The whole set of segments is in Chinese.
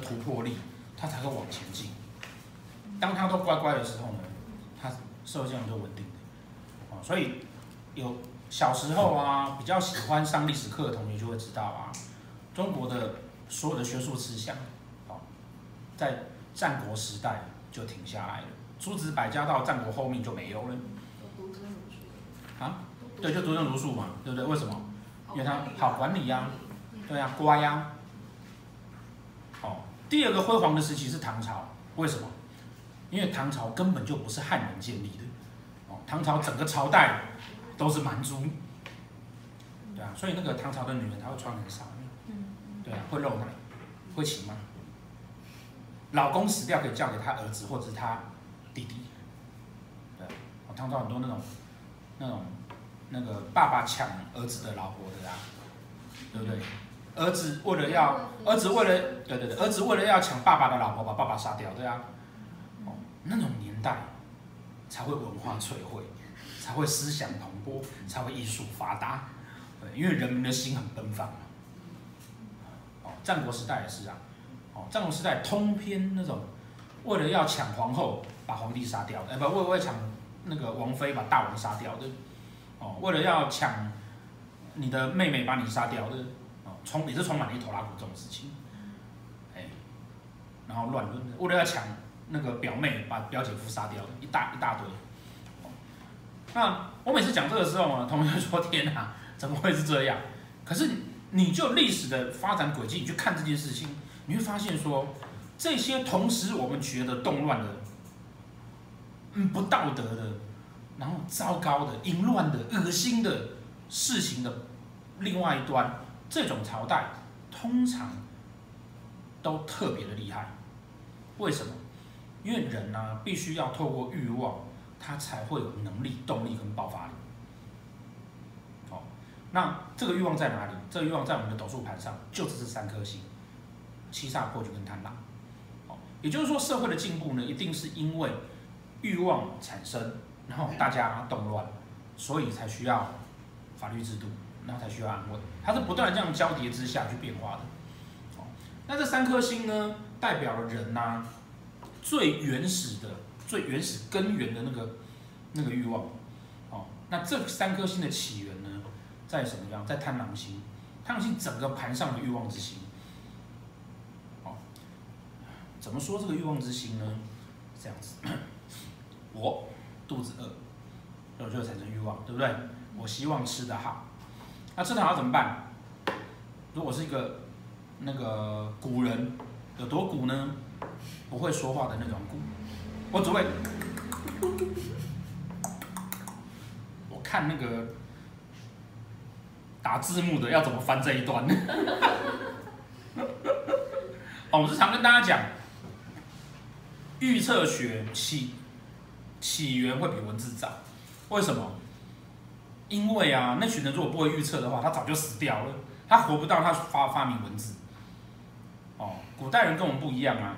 突破力，他才会往前进。当他都乖乖的时候呢，他社会这样就稳定的。哦，所以有小时候啊，比较喜欢上历史课的同学就会知道啊，中国的所有的学术思想，哦，在战国时代就停下来了。诸子百家到战国后面就没有了。啊？对，就独尊儒术嘛，对不对？为什么？因为他好管理呀，对呀，乖呀。哦，第二个辉煌的时期是唐朝，为什么？因为唐朝根本就不是汉人建立的，哦，唐朝整个朝代都是蛮族，对啊，所以那个唐朝的女人她会穿很少，对啊，会露奶，会骑马，老公死掉可以嫁给他儿子或者是他弟弟，对，哦，唐朝很多那种那种那个爸爸抢儿子的老婆的啊，对不对？儿子为了要儿子为了对对对，儿子为了要抢爸爸的老婆，把爸爸杀掉，对啊。哦那种年代才会文化萃汇，才会思想蓬勃，才会艺术发达。对，因为人民的心很奔放。哦，战国时代也是啊。哦，战国时代通篇那种为了要抢皇后，把皇帝杀掉，哎，不，为为抢那个王妃，把大王杀掉的。哦，为了要抢你的妹妹，把你杀掉的。充也是充满了一头拉库这种事情。哎，然后乱伦，为了要抢。那个表妹把表姐夫杀掉，一大一大堆。那我每次讲这个时候啊，同学说：“天哪，怎么会是这样？”可是你就历史的发展轨迹，你去看这件事情，你会发现说，这些同时我们觉得动乱的、嗯不道德的、然后糟糕的、淫乱的、恶心的事情的另外一端，这种朝代通常都特别的厉害。为什么？因为人呢、必须要透过欲望，他才会有能力、动力跟爆发力。好，那这个欲望在哪里？这个欲望在我们的斗数盘上，就是这三颗星：七煞、破军跟贪狼。好，也就是说，社会的进步呢，一定是因为欲望产生，然后大家动乱，所以才需要法律制度，然后才需要安慰。它是不断的这样交叠之下去变化的。好，那这三颗星呢，代表了人呐、最原始的、最原始根源的那个那个欲望，哦，那这三颗星的起源呢，在什么样？在贪狼星，贪狼星整个盘上的欲望之星，哦，怎么说这个欲望之星呢？这样子，我肚子饿，我就产生欲望，对不对？我希望吃得好，那吃得好怎么办？如果是一个那个古人，有多古呢？不会说话的那种鼓，我只会，我看那个打字幕的要怎么翻这一段。哦，我是常跟大家讲，预测学起起源会比文字早，为什么？因为啊，那群人如果不会预测的话，他早就死掉了，他活不到他发发明文字。哦，古代人跟我们不一样啊。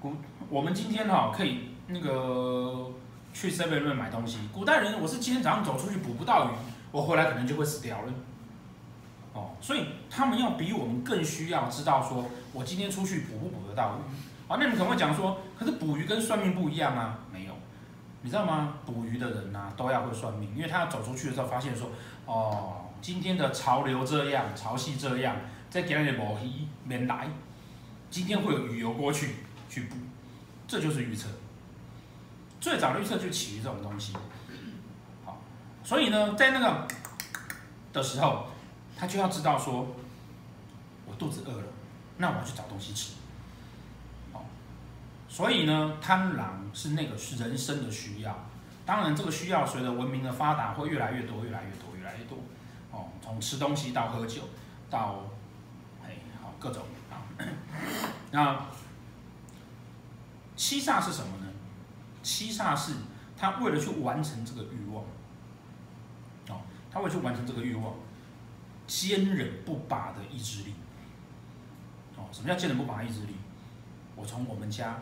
古，我们今天哈可以那个去 Seven 买东西。古代人，我是今天早上走出去捕不到鱼，我回来可能就会死掉了。哦，所以他们要比我们更需要知道说，我今天出去捕不捕得到鱼。啊，那你可能会讲说，可是捕鱼跟算命不一样啊？没有，你知道吗？捕鱼的人呐、都要会算命，因为他要走出去的时候发现说，哦，今天的潮流这样，潮汐这样，再给他点毛鱼没来，今天会有鱼游过去。去补，这就是预测。最早预测就起于这种东西。好，所以呢，在那个的时候，他就要知道说，我肚子饿了，那我要去找东西吃。所以呢，贪婪是那个人生的需要。当然，这个需要随着文明的发达会越来越多，越来越多，越来越多。哦，从吃东西到喝酒，到哎好各种啊，那。七煞是什么呢？七煞是他为了去完成这个欲望，哦，他为去完成这个欲望，坚忍不拔的意志力。哦，什么叫坚忍不拔的意志力？我从我们家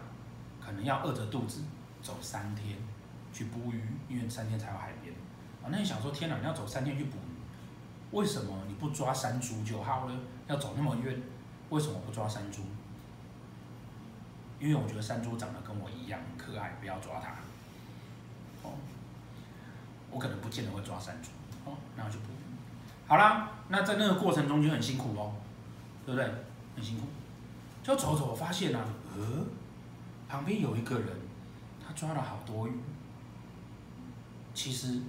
可能要饿着肚子走三天去捕鱼，因为三天才有海边。啊，那你想说，天哪，你要走三天去捕鱼，为什么你不抓山猪就好了？要走那么远，为什么不抓山猪？因为我觉得山猪长得跟我一样可爱，不要抓它。哦，我可能不见得会抓山猪。哦，那我就捕鱼。好啦，那在那个过程中就很辛苦哦，对不对？很辛苦。就走走，我发现啊，呃，旁边有一个人，他抓了好多鱼。其实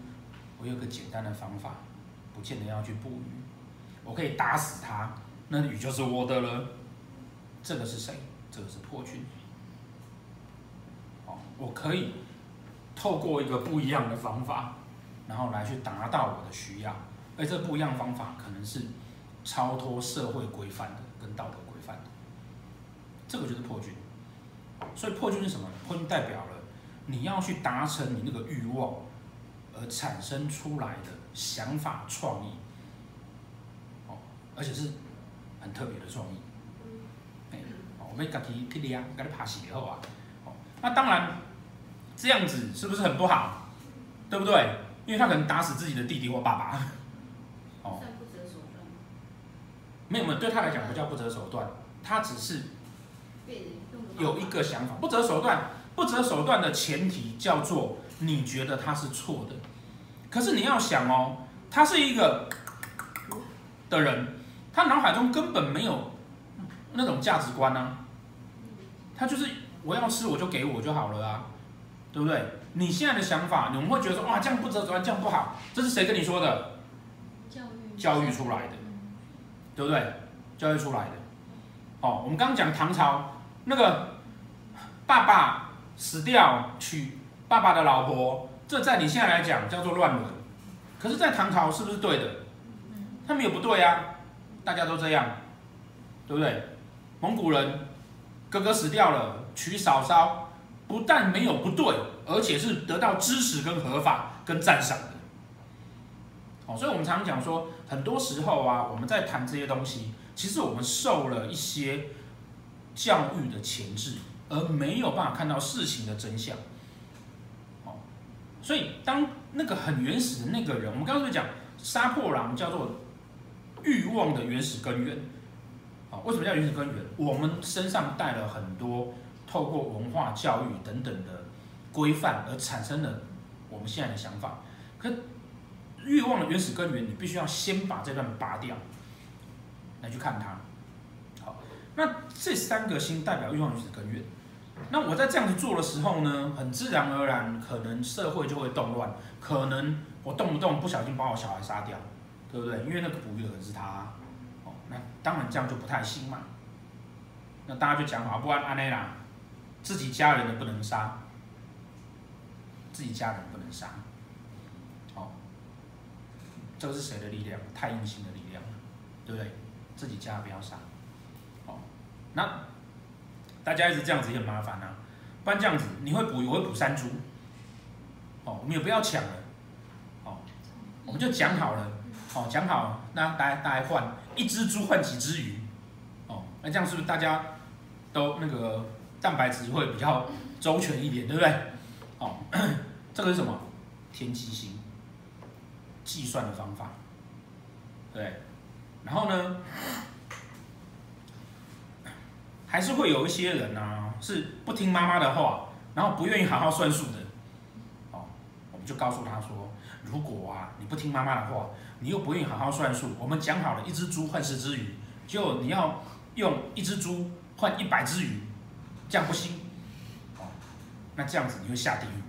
我有个简单的方法，不见得要去捕鱼，我可以打死他，那鱼就是我的了。这个是谁？这个是破军。哦，我可以透过一个不一样的方法，然后来去达到我的需要。而这不一样方法可能是超脱社会规范的，跟道德规范的。这个就是破军。所以破军是什么？破军代表了你要去达成你那个欲望而产生出来的想法创意。哦，而且是很特别的创意。哎我们家己去练，家己拍死就好啊。哦，那当然，这样子是不是很不好？对不对？因为他可能打死自己的弟弟或爸爸。哦。不择手段。没有没有，对他来讲不叫不择手段，他只是有一个想法。不择手段，不择手段的前提叫做你觉得他是错的。可是你要想哦，他是一个的人，他脑海中根本没有。那种价值观呢、啊？他就是我要吃我就给我就好了啊，对不对？你现在的想法，你们会觉得说哇，这样不择手段，这样不好，这是谁跟你说的？教育教育出来的，对不对？教育出来的。哦，我们刚刚讲唐朝那个爸爸死掉娶爸爸的老婆，这在你现在来讲叫做乱伦，可是，在唐朝是不是对的？他们也不对啊，大家都这样，对不对？蒙古人哥哥死掉了，娶嫂嫂，不但没有不对，而且是得到支持跟合法跟赞赏的。哦，所以我们常常讲说，很多时候啊，我们在谈这些东西，其实我们受了一些教育的前置，而没有办法看到事情的真相。哦，所以当那个很原始的那个人，我们刚刚讲杀破狼叫做欲望的原始根源。啊，为什么叫原始根源？我们身上带了很多透过文化教育等等的规范而产生的我们现在的想法。可欲望的原始根源，你必须要先把这段拔掉，来去看它。那这三个星代表欲望原始根源。那我在这样子做的时候呢，很自然而然，可能社会就会动乱，可能我动不动不小心把我小孩杀掉，对不对？因为那个捕鱼的人是他。哦那当然这样就不太行嘛。那大家就讲好，不然安内啦，自己家人的不能杀，自己家人不能杀。好，这个是谁的力量？太阴星的力量，对不对？自己家不要杀。那大家一直这样子也很麻烦啊。不然这样子，你会捕鱼，我会捕山猪。哦，我们也不要抢了。哦，我们就讲好了。哦，讲好，那大家大家换。一只猪换几只鱼，哦，那这样是不是大家都那个蛋白质会比较周全一点，对不对？哦，这个是什么？天机星计算的方法，对。然后呢，还是会有一些人啊，是不听妈妈的话，然后不愿意好好算数的。哦，我们就告诉他说，如果啊你不听妈妈的话。你又不愿意好好算数，我们讲好了，一只猪换十只鱼，就你要用一只猪换一百只鱼，这样不行，哦，那这样子你会下地狱，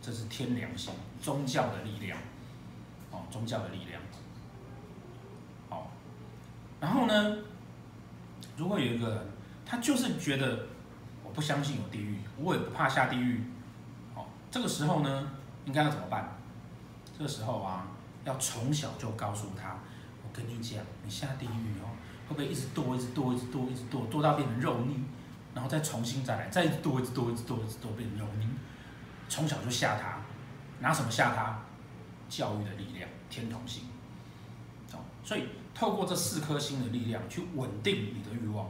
这是天良心，宗教的力量，哦，宗教的力量，哦，然后呢，如果有一个人，他就是觉得我不相信有地狱，我也不怕下地狱，哦，这个时候呢，应该要怎么办？这个时候啊，要从小就告诉他，我跟你讲，你下地狱哦，会不会一直堕，一直堕，一直堕，一直堕，堕到变成肉泥，然后再重新再来，再一直堕，一直堕，一直堕，一直堕变成肉泥。从小就吓他，拿什么吓他？教育的力量，天同星。哦，所以透过这四颗星的力量去稳定你的欲望。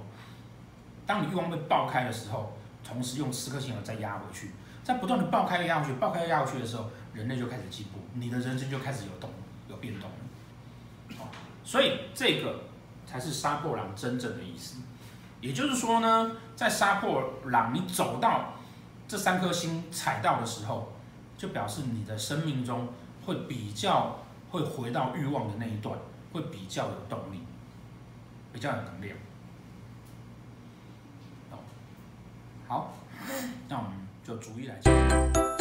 当你欲望被爆开的时候，同时用四颗星再压回去，在不断的爆开压回去，爆开压回去的时候。人类就开始进步，你的人生就开始有动，有变动了。所以这个才是杀破狼真正的意思。也就是说呢，在杀破狼你走到这三颗星踩到的时候，就表示你的生命中会比较会回到欲望的那一段，会比较有动力，比较有能量。好，那我们就逐一来讲。